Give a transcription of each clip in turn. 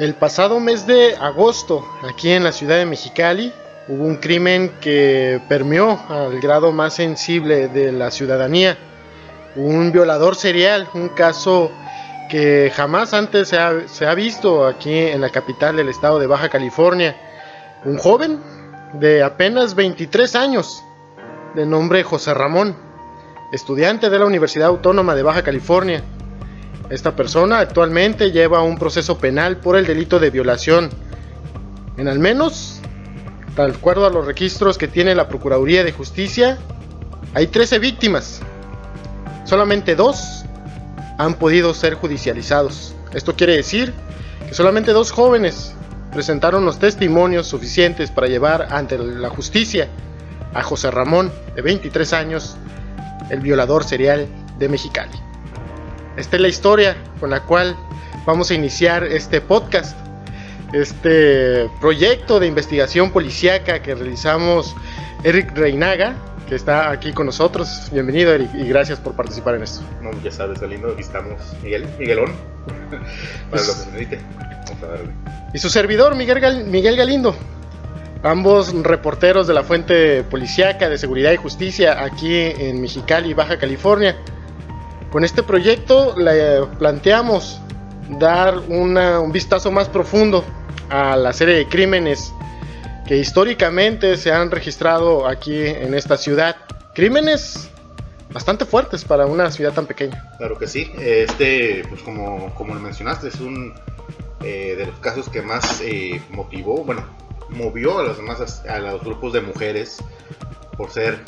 El pasado mes de agosto, aquí en la ciudad de Mexicali, hubo un crimen que permeó al grado más sensible de la ciudadanía. Un violador serial, un caso que jamás antes se ha, visto aquí en la capital del estado de Baja California. Un joven de apenas 23 años, de nombre José Ramón, estudiante de la Universidad Autónoma de Baja California. Esta persona actualmente lleva un proceso penal por el delito de violación. En al menos, de acuerdo a los registros que tiene la Procuraduría de Justicia, hay 13 víctimas. Solamente dos han podido ser judicializados. Esto quiere decir que solamente dos jóvenes presentaron los testimonios suficientes para llevar ante la justicia a José Ramón, de 23 años, el violador serial de Mexicali. Esta es la historia con la cual vamos a iniciar este podcast, este proyecto de investigación policíaca que realizamos Eric Reinaga, que está aquí con nosotros. Bienvenido, Eric, y gracias por participar en esto. No, ya sabes, Galindo, aquí estamos. Miguel, Miguelón, para pues, lo que se necesite. Vamos a darle. Y su servidor, Miguel, Miguel Galindo. Ambos reporteros de la fuente policíaca de seguridad y justicia aquí en Mexicali, Baja California. Con este proyecto le planteamos dar un vistazo más profundo a la serie de crímenes que históricamente se han registrado aquí en esta ciudad. Crímenes bastante fuertes para una ciudad tan pequeña. Claro que sí. Este, pues como, como lo mencionaste, es un eh, de los casos que más eh, motivó, bueno, movió a los demás, a los grupos de mujeres por ser,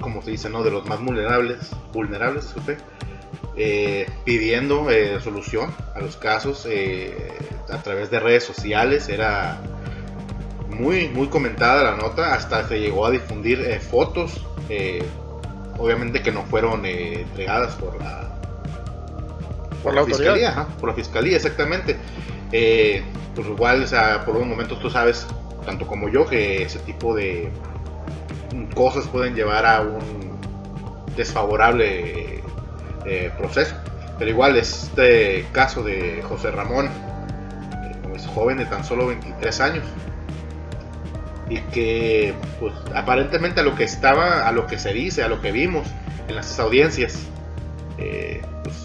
como se dice, ¿no? De los más vulnerables, vulnerables, disculpe, eh, pidiendo solución a los casos a través de redes sociales. Era muy, muy comentada la nota, hasta se llegó a difundir eh, fotos, eh, obviamente que no fueron eh, entregadas por la, por, la, fiscalía, por la fiscalía, exactamente. pues igual, o sea, por un momento tú sabes, tanto como yo, que ese tipo de cosas pueden llevar a un desfavorable proceso. Pero igual, este caso de José Ramón, es joven de tan solo 23 años, y que pues aparentemente a lo que estaba, a lo que se dice, a lo que vimos en las audiencias, eh, pues,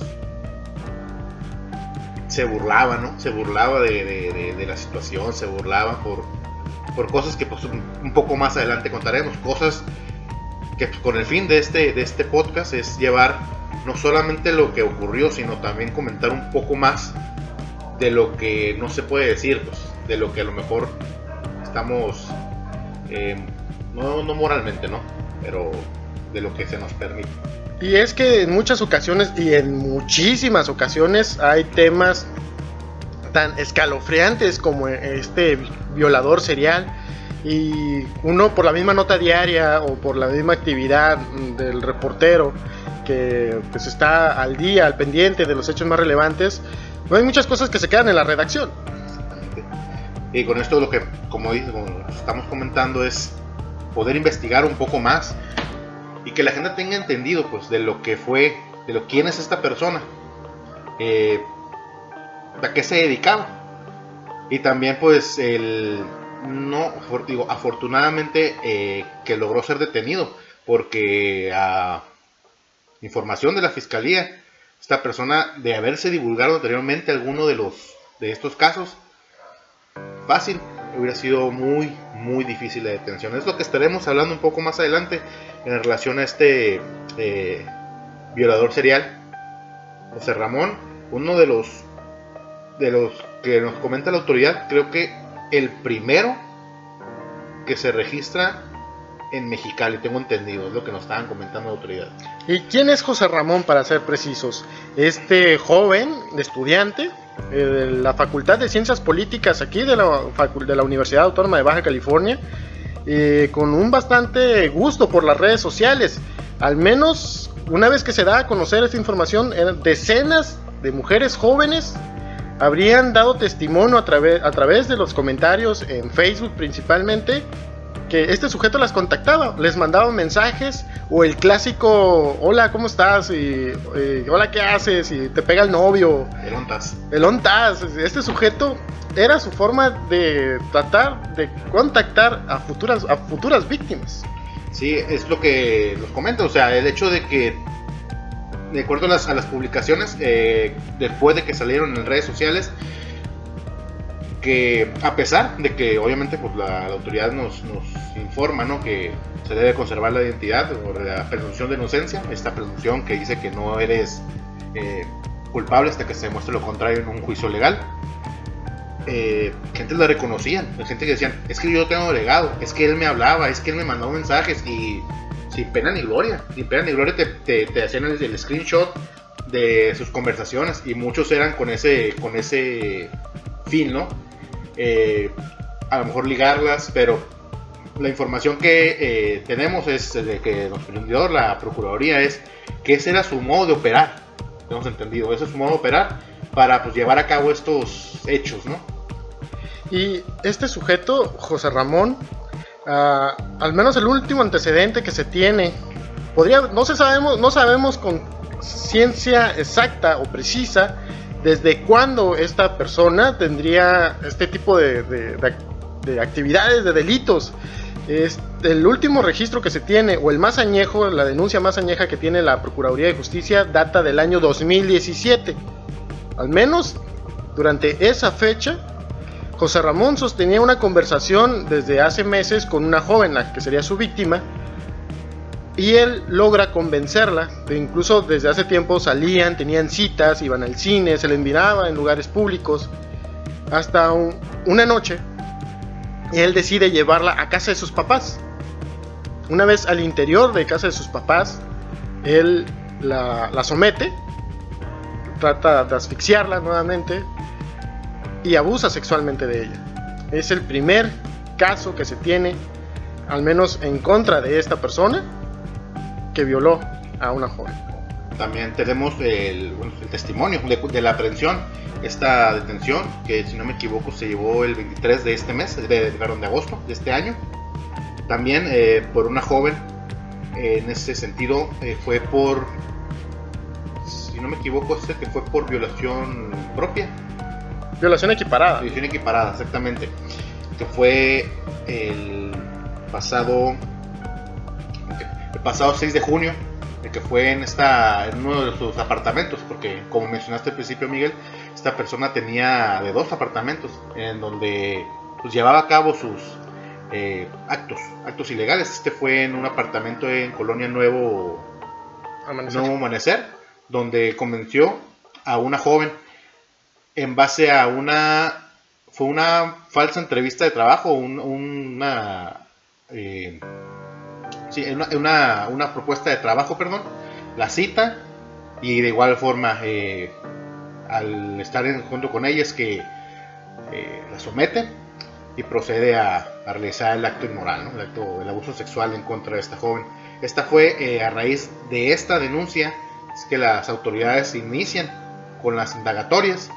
se burlaba, ¿no? Se burlaba de, la situación, se burlaba por, por cosas que pues un poco más adelante contaremos, cosas que pues, con el fin de este, de este podcast es llevar no solamente lo que ocurrió, sino también comentar un poco más de lo que no se puede decir, pues, de lo que a lo mejor estamos eh, no, no moralmente, ¿no? Pero de lo que se nos permite. Y es que en muchas ocasiones y en muchísimas ocasiones hay temas tan escalofriantes como este violador serial y uno por la misma nota diaria o por la misma actividad del reportero que pues está al día, al pendiente de los hechos más relevantes, no hay muchas cosas que se quedan en la redacción. Y con esto lo que, como, estamos comentando, es poder investigar un poco más y que la gente tenga entendido pues de lo que fue, de lo quién es esta persona, eh, a qué se dedicaba. Y también pues el no digo, afortunadamente eh, que logró ser detenido porque a información de la fiscalía esta persona de haberse divulgado anteriormente alguno de los de estos casos fácil, hubiera sido muy, muy difícil la detención. Es lo que estaremos hablando un poco más adelante en relación a este eh, violador serial, José Ramón, uno de los, de los que nos comenta la autoridad, creo que el primero que se registra en Mexicali, tengo entendido, es lo que nos estaban comentando la autoridad. ¿Y quién es José Ramón, para ser precisos? Este joven, estudiante, eh, de la Facultad de Ciencias Políticas aquí de la, de la Universidad Autónoma de Baja California, eh, con un bastante gusto por las redes sociales. Al menos una vez que se da a conocer esta información, decenas de mujeres jóvenes habrían dado testimonio a, través a través de los comentarios en Facebook principalmente que este sujeto las contactaba, les mandaba mensajes o el clásico, hola, ¿cómo estás? Y, hola, ¿qué haces? Y te pega el novio. El ontas. El ontas. Este sujeto era su forma de tratar de contactar a futuras, a futuras víctimas. Sí, es lo que nos comenta, o sea, el hecho de que, de acuerdo a las, publicaciones, eh, después de que salieron en redes sociales, que a pesar de que obviamente pues la, autoridad nos, informa ¿no? que se debe conservar la identidad o la presunción de inocencia, esta presunción que dice que no eres eh, culpable hasta que se demuestre lo contrario en un juicio legal, eh, gente la reconocían, gente que decían, es que yo tengo legado, es que él me hablaba, es que él me mandó mensajes y sin pena ni gloria, sin pena ni gloria te, te, hacían el, screenshot de sus conversaciones y muchos eran con ese, con ese fin, ¿no? Eh, a lo mejor ligarlas, pero la información que eh, tenemos es de que nos prendió la Procuraduría es que ese era su modo de operar, hemos entendido, ese es su modo de operar para pues, llevar a cabo estos hechos, ¿no? Y este sujeto, José Ramón, al menos el último antecedente que se tiene, podría, no, se sabemos, no sabemos con ciencia exacta o precisa desde cuándo esta persona tendría este tipo de, actividades, de delitos. el último registro que se tiene, o el más añejo, la denuncia más añeja que tiene la Procuraduría de Justicia, data del año 2017. Al menos durante esa fecha, José Ramón sostenía una conversación desde hace meses con una joven, la que sería su víctima, y él logra convencerla, de incluso desde hace tiempo salían, tenían citas, iban al cine, se le enviaba en lugares públicos, hasta una noche, él decide llevarla a casa de sus papás. Una vez al interior de casa de sus papás, él la somete, trata de asfixiarla nuevamente y abusa sexualmente de ella. Es el primer caso que se tiene, al menos en contra de esta persona, que violó a una joven. También tenemos el, testimonio de, la aprehensión, esta detención, que si no me equivoco se llevó el 23 de este mes, de, de agosto de este año. También eh, por una joven, en ese sentido eh, fue por, si no me equivoco, este que fue por violación propia. Violación equiparada. Violación equiparada, exactamente. Que fue el pasado pasado 6 de junio, que fue en, esta, en uno de sus apartamentos, porque como mencionaste al principio Miguel, esta persona tenía de dos apartamentos en donde pues, llevaba a cabo sus eh, actos, actos ilegales. Este fue en un apartamento en Colonia Nuevo Amanecer, Nuevo Amanecer donde convenció a una joven en base a una fue una falsa entrevista de trabajo, una eh, sí, una, una, propuesta de trabajo, perdón, la cita y de igual forma eh, al estar en, junto con ella es que eh, la somete y procede a, realizar el acto inmoral, el acto del abuso sexual en contra de esta joven. Esta fue a raíz de esta denuncia es que las autoridades inician con las indagatorias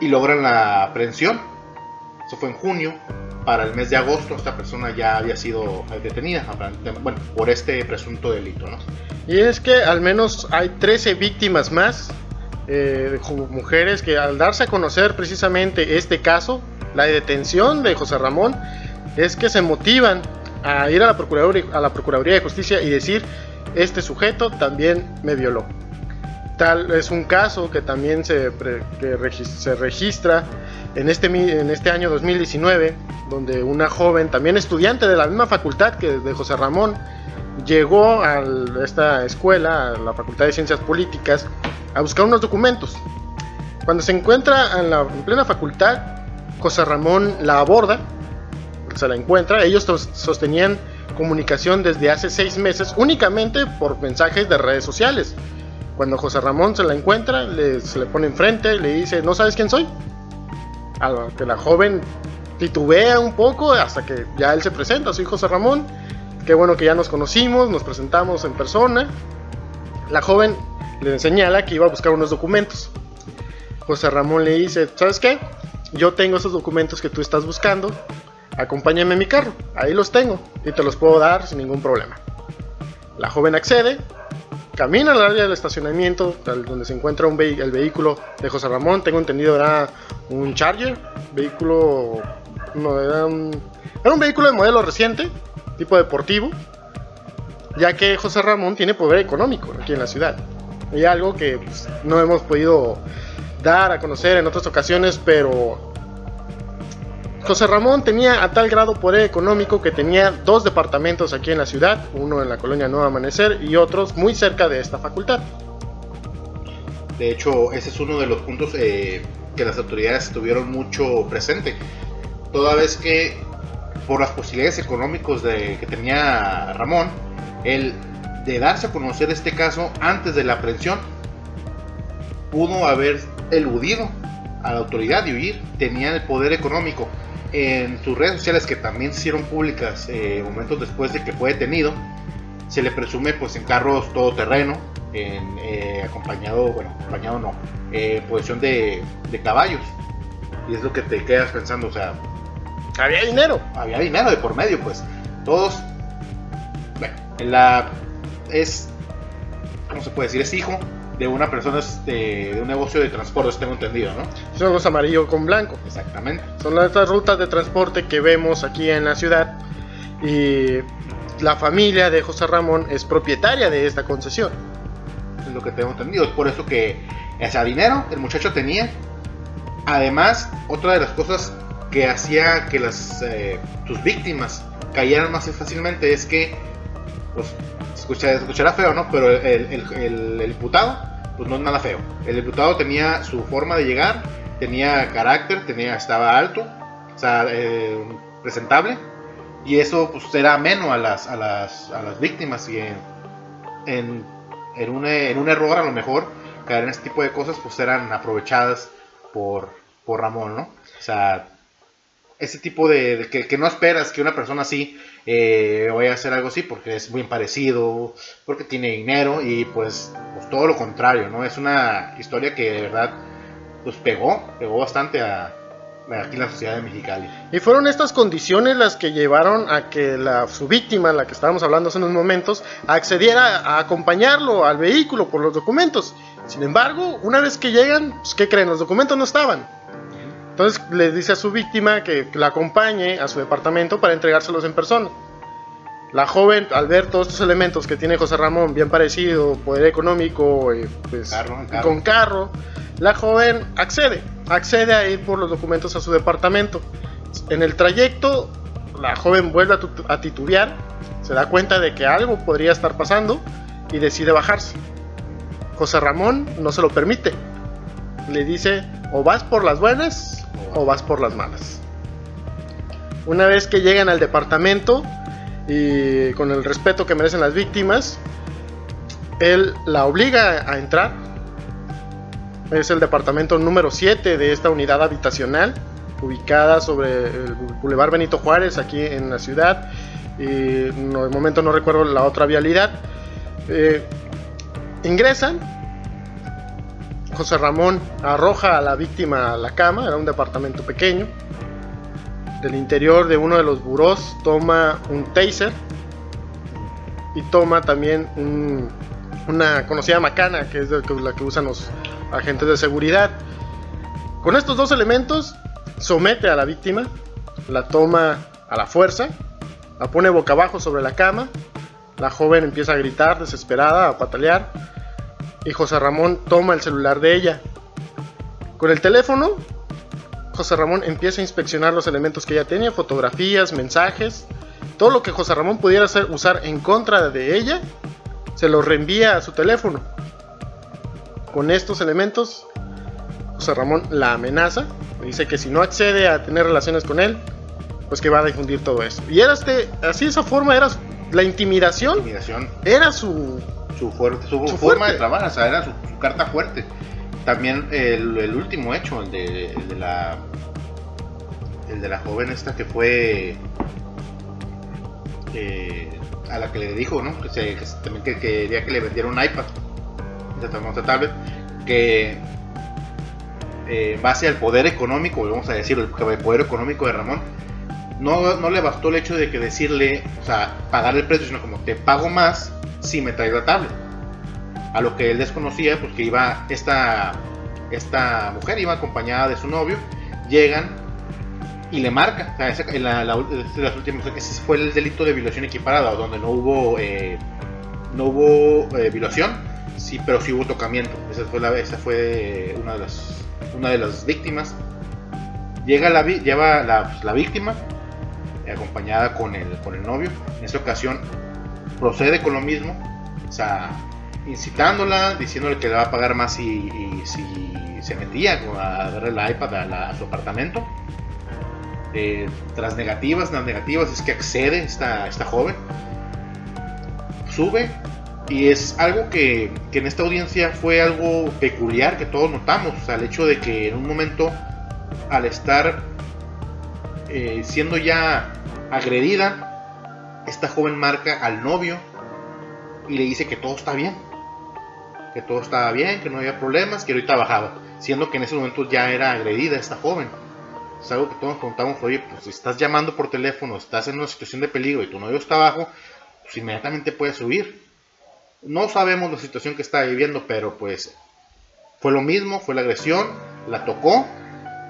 y logran la aprehensión. Eso fue en junio para el mes de agosto esta persona ya había sido detenida bueno, por este presunto delito. Y es que al menos hay 13 víctimas más, eh, mujeres que al darse a conocer precisamente este caso, la detención de José Ramón, es que se motivan a ir a la Procuraduría, a la Procuraduría de Justicia y decir, este sujeto también me violó. Tal es un caso que también se, se registra en este, en este año 2019, donde una joven, también estudiante de la misma facultad que de José Ramón, llegó a esta escuela, a la Facultad de Ciencias Políticas, a buscar unos documentos. Cuando se encuentra en la plena facultad, José Ramón la aborda, se la encuentra, ellos sostenían comunicación desde hace seis meses únicamente por mensajes de redes sociales. Cuando José Ramón se la encuentra, se le pone enfrente, le dice, ¿no sabes quién soy? a que la joven titubea un poco hasta que ya él se presenta, soy José Ramón, qué bueno que ya nos conocimos, nos presentamos en persona. La joven le señala que iba a buscar unos documentos. José Ramón le dice, ¿sabes qué? Yo tengo esos documentos que tú estás buscando, acompáñame en mi carro, ahí los tengo y te los puedo dar sin ningún problema. La joven accede, camina al área del estacionamiento donde se encuentra un el vehículo de José Ramón, tengo entendido era un Charger, vehículo, no, era un, era un vehículo de modelo reciente, tipo deportivo, ya que José Ramón tiene poder económico aquí en la ciudad. Y algo que pues, no hemos podido dar a conocer en otras ocasiones, pero José Ramón tenía a tal grado poder económico que tenía dos departamentos aquí en la ciudad, uno en la colonia Nuevo Amanecer y otros muy cerca de esta facultad. De hecho, ese es uno de los puntos eh, que las autoridades tuvieron mucho presente. Toda vez que por las posibilidades económicas de, que tenía Ramón, el de darse a conocer este caso antes de la aprehensión, pudo haber eludido a la autoridad y huir, tenía el poder económico. En sus redes sociales, que también se hicieron públicas eh, momentos después de que fue detenido, se le presume pues en carros todoterreno, en, eh, acompañado, bueno, acompañado no, eh, posición de, de caballos. Y es lo que te quedas pensando, o sea, había dinero. Había dinero de por medio, pues. Todos. Bueno, la. Es. ¿Cómo se puede decir? Es hijo de una persona de, de un negocio de transporte, tengo entendido, ¿no? Son los amarillo con blanco. Exactamente. Son estas rutas de transporte que vemos aquí en la ciudad. Y la familia de José Ramón es propietaria de esta concesión. Es lo que tengo entendido. Es por eso que ese dinero el muchacho tenía. Además, otra de las cosas que hacía que las eh, sus víctimas cayeran más fácilmente es que pues escucha, escuchará feo no pero el, el, el, imputado pues no es nada feo. El imputado tenía su forma de llegar tenía carácter tenía estaba alto o sea eh, presentable y eso pues era ameno a las a las, a las víctimas y en, en, en, un, en un error a lo mejor caer en este tipo de cosas pues eran aprovechadas por, por Ramón no o sea ese tipo de, que, no esperas que una persona así eh, vaya a hacer algo así porque es muy parecido, porque tiene dinero y pues, pues, todo lo contrario, ¿no? Es una historia que de verdad pues pegó, pegó bastante a, aquí en la sociedad de Mexicali. Y fueron estas condiciones las que llevaron a que la, su víctima, la que estábamos hablando hace unos momentos, accediera a acompañarlo al vehículo por los documentos. Sin embargo, una vez que llegan, pues, ¿qué creen? Los documentos no estaban. Entonces le dice a su víctima que la acompañe a su departamento para entregárselos en persona. La joven, al ver todos estos elementos que tiene José Ramón, bien parecido, poder económico, eh, pues, con carro, la joven accede, accede a ir por los documentos a su departamento. En el trayecto, la joven vuelve a, a titubear, se da cuenta de que algo podría estar pasando y decide bajarse. José Ramón no se lo permite. Le dice, o vas por las buenas o vas por las malas. Una vez que llegan al departamento y con el respeto que merecen las víctimas, él la obliga a entrar. Es el departamento número 7 de esta unidad habitacional, ubicada sobre el Boulevard Benito Juárez, aquí en la ciudad. Y de momento no recuerdo la otra vialidad. Eh, ingresan, José Ramón arroja a la víctima a la cama, era un departamento pequeño. Del interior de uno de los burós toma un taser y toma también una conocida macana, que es la que usan los agentes de seguridad. Con estos dos elementos somete a la víctima, la toma a la fuerza, la pone boca abajo sobre la cama, la joven empieza a gritar desesperada, a patalear y José Ramón toma el celular de ella. Con el teléfono, José Ramón empieza a inspeccionar los elementos que ella tenía, fotografías, mensajes, todo lo que José Ramón pudiera usar en contra de ella, se lo reenvía a su teléfono. Con estos elementos, José Ramón la amenaza, dice que si no accede a tener relaciones con él, pues que va a difundir todo eso. Y era este, así esa forma era la intimidación. intimidación. Era su su, fuerte, su, forma de trabajar, o sea, era su, carta fuerte. También el, último hecho, el de, el de la el de la joven esta que fue eh, a la que le dijo, ¿no? Que, se, también que, quería que le vendiera un iPad, esta tablet, que eh, base al poder económico, vamos a decir, el poder económico de Ramón, no, no le bastó el hecho de que decirle, o sea, pagar el precio, sino como te pago más si me traes la tablet. A lo que él desconocía, porque iba esta, esta mujer, iba acompañada de su novio, llegan y le marca. O la, de las últimas, ese fue el delito de violación equiparada, donde no hubo, eh, no hubo eh, violación, sí, pero sí hubo tocamiento. Esa fue, la, esa fue una, de las, una de las víctimas. Llega la, lleva la, pues, la víctima, eh, acompañada con el, con el novio. En esta ocasión procede con lo mismo, o sea, incitándola, diciéndole que le va a pagar más si, si se metía a darle la iPad a, la- a su apartamento. Eh, tras negativas, las negativas es que accede esta, esta joven, sube y es algo que, que en esta audiencia fue algo peculiar que todos notamos, o sea, el hecho de que en un momento al estar eh, siendo ya agredida, esta joven marca al novio y le dice que todo está bien, que todo estaba bien, que no había problemas, que ahorita bajaba, siendo que en ese momento ya era agredida esta joven. Es algo que todos nos preguntamos, oye, pues si estás llamando por teléfono, estás en una situación de peligro y tu novio está abajo, pues inmediatamente puedes huir. No sabemos la situación que está viviendo, pero pues fue lo mismo, fue la agresión, la tocó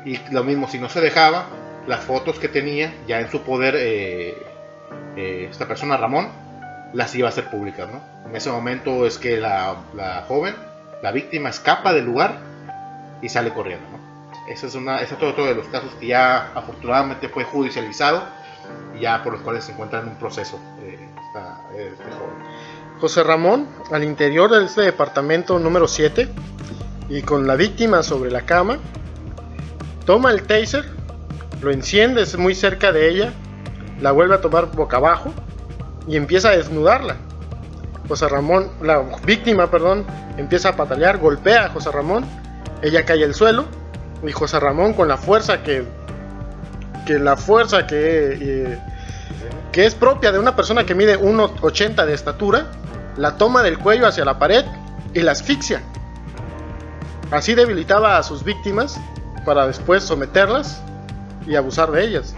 y lo mismo, si no se dejaba, las fotos que tenía ya en su poder eh, eh, esta persona Ramón, las iba a hacer públicas, ¿no? En ese momento es que la, la joven, la víctima, escapa del lugar y sale corriendo, ¿no? Ese es, una, ese es otro, de los casos que ya afortunadamente fue judicializado y ya por los cuales se encuentra en un proceso eh, esta- este joven. José Ramón, al interior de este departamento número 7, y con la víctima sobre la cama, toma el taser, lo enciende es muy cerca de ella, la vuelve a tomar boca abajo y empieza a desnudarla. José Ramón, la víctima, perdón, empieza a patalear, golpea a José Ramón, ella cae al suelo y José Ramón con la fuerza que que la fuerza que eh, que es propia de una persona que mide 1,80 de estatura, la toma del cuello hacia la pared y la asfixia. Así debilitaba a sus víctimas para después someterlas y abusar de ellas.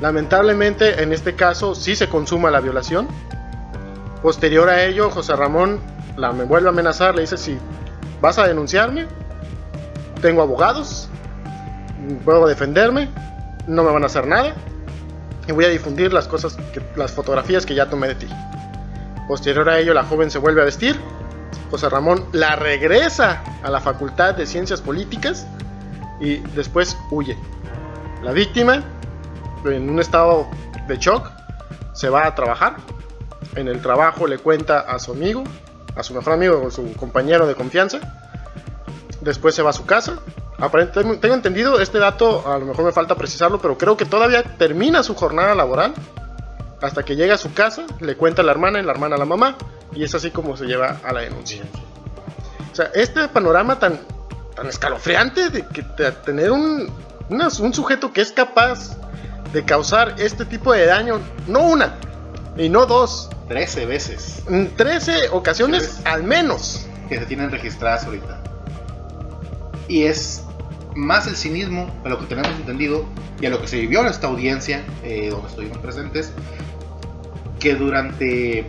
Lamentablemente en este caso sí se consuma la violación. Posterior a ello, José Ramón la me vuelve a amenazar, le dice si vas a denunciarme, tengo abogados, puedo defenderme, no me van a hacer nada y voy a difundir las cosas, las fotografías que ya tomé de ti. Posterior a ello, la joven se vuelve a vestir. José Ramón la regresa a la Facultad de Ciencias Políticas y después huye. La víctima, en un estado de shock, se va a trabajar. En el trabajo le cuenta a su amigo, a su mejor amigo o su compañero de confianza. Después se va a su casa. Aparentemente, tengo entendido este dato, a lo mejor me falta precisarlo, pero creo que todavía termina su jornada laboral hasta que llega a su casa, le cuenta a la hermana y la hermana a la mamá, y es así como se lleva a la denuncia. O sea, este panorama tan, tan escalofriante de que de tener un, una- un sujeto que es capaz de causar este tipo de daño, no una, y no dos, 13 veces en 13 ocasiones al menos. que se tienen registradas ahorita. Y es más el cinismo, a lo que tenemos entendido, y a lo que se vivió en esta audiencia, eh, donde estuvimos presentes, que durante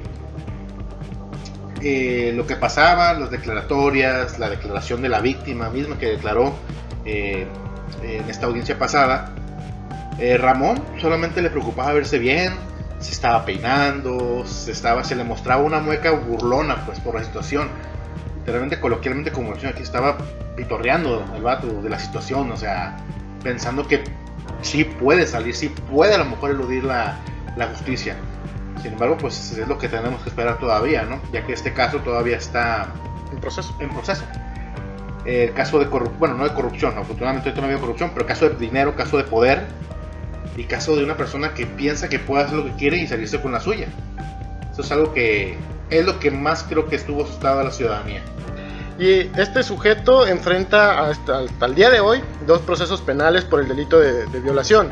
eh, lo que pasaba, las declaratorias, la declaración de la víctima misma que declaró eh, en esta audiencia pasada, eh, Ramón solamente le preocupaba verse bien, se estaba peinando, se, estaba, se le mostraba una mueca burlona pues por la situación. Literalmente, coloquialmente, como decía aquí, estaba pitorreando el vato de la situación, o sea, pensando que sí puede salir, sí puede a lo mejor eludir la, la justicia. Sin embargo, pues es lo que tenemos que esperar todavía, ¿no? Ya que este caso todavía está En proceso. en proceso. El caso de corrupción, bueno, no de corrupción, afortunadamente ahorita no había corrupción, pero caso de dinero, caso de poder y caso de una persona que piensa que puede hacer lo que quiere y salirse con la suya. Eso es algo que es lo que más creo que estuvo asustado a la ciudadanía. Y este sujeto enfrenta hasta, hasta el día de hoy dos procesos penales por el delito de, de violación.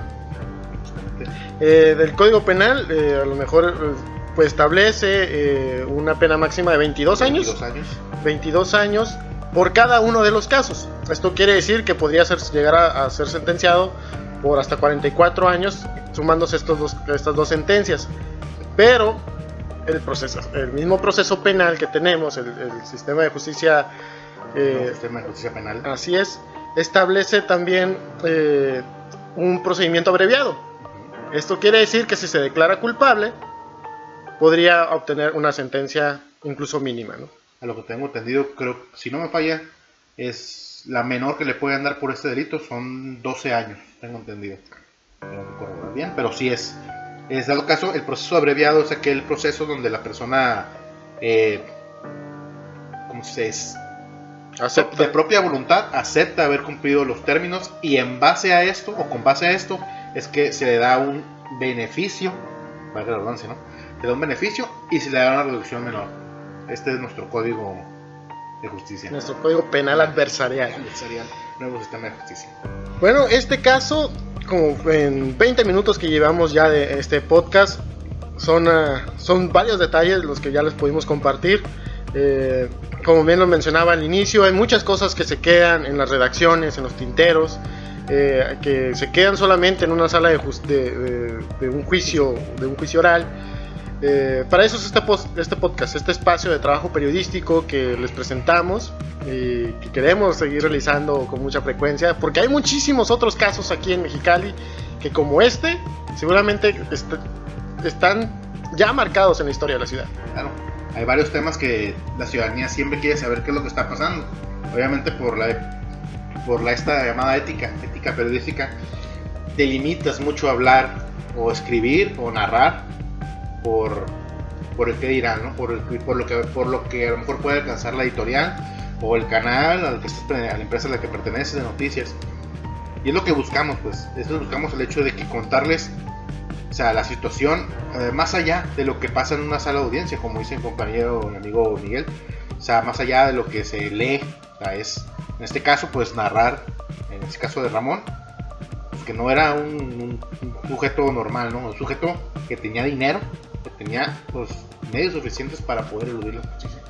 Eh, del Código Penal, eh, a lo mejor eh, pues establece eh, una pena máxima de 22 años, 22 años. 22 años por cada uno de los casos. Esto quiere decir que podría ser, llegar a, a ser sentenciado por hasta 44 años, sumándose estos dos, estas dos sentencias. Pero el, proceso, el mismo proceso penal que tenemos, el, sistema de justicia... Eh, sistema de justicia penal. Así es, establece también eh, un procedimiento abreviado. Esto quiere decir que si se declara culpable, podría obtener una sentencia incluso mínima. ¿no? A lo que tengo entendido, creo, si no me falla, es la menor que le pueden dar por este delito son 12 años, tengo entendido. No bien, pero sí es. Es dado caso, el proceso abreviado es aquel proceso donde la persona, eh, ¿cómo se es? Acepta. de propia voluntad acepta haber cumplido los términos y en base a esto o con base a esto es que se le da un beneficio, valga la redundancia, ¿no? Se da un beneficio y se le da una reducción menor. Este es nuestro código de justicia. Nuestro código penal adversarial. Adversarial, nuevo sistema de justicia. Bueno, este caso, como en 20 minutos que llevamos ya de este podcast, son, ah, son varios detalles los que ya les pudimos compartir. Eh, como bien lo mencionaba al inicio, hay muchas cosas que se quedan en las redacciones, en los tinteros, eh, que se quedan solamente en una sala de, de, un juicio, de un juicio oral. Eh, para eso es este, este podcast, este espacio de trabajo periodístico que les presentamos y que queremos seguir realizando con mucha frecuencia, porque hay muchísimos otros casos aquí en Mexicali que como este seguramente están ya marcados en la historia de la ciudad. Claro hay varios temas que la ciudadanía siempre quiere saber qué es lo que está pasando. Obviamente por la por la esta llamada ética, ética periodística, te limitas mucho a hablar o escribir o narrar por, por el que dirán, ¿no? por, por, lo que, por lo que a lo mejor puede alcanzar la editorial o el canal al que a la empresa a la que pertenece de noticias. Y es lo que buscamos, pues. Eso buscamos el hecho de que contarles o sea, la situación, eh, más allá de lo que pasa en una sala de audiencia, como dice mi compañero, mi amigo Miguel, o sea, más allá de lo que se lee, o sea, es, en este caso, pues narrar, en este caso de Ramón, pues, que no era un, sujeto normal, ¿no? Un sujeto que tenía dinero, tenía los medios suficientes para poder eludir la justicia.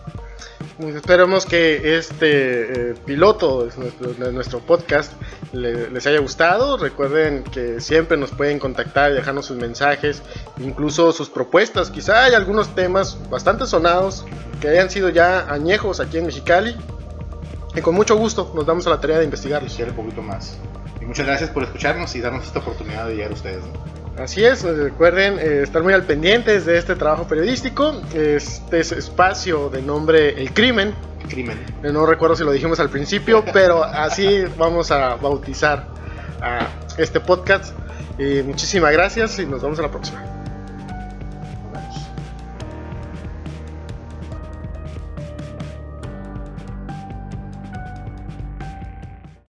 Pues esperemos que este eh, piloto de nuestro, podcast les haya gustado. Recuerden que siempre nos pueden contactar y dejarnos sus mensajes, incluso sus propuestas. Quizá hay algunos temas bastante sonados que hayan sido ya añejos aquí en Mexicali. Y con mucho gusto nos damos a la tarea de investigarlos. un poquito más. Y muchas gracias por escucharnos y darnos esta oportunidad de llegar a ustedes. Así es, recuerden eh, estar muy al pendientes de este trabajo periodístico, este es espacio de nombre El Crimen. Crimen. Eh, no recuerdo si lo dijimos al principio, pero así vamos a bautizar a este podcast. muchísimas gracias y nos vemos en la próxima.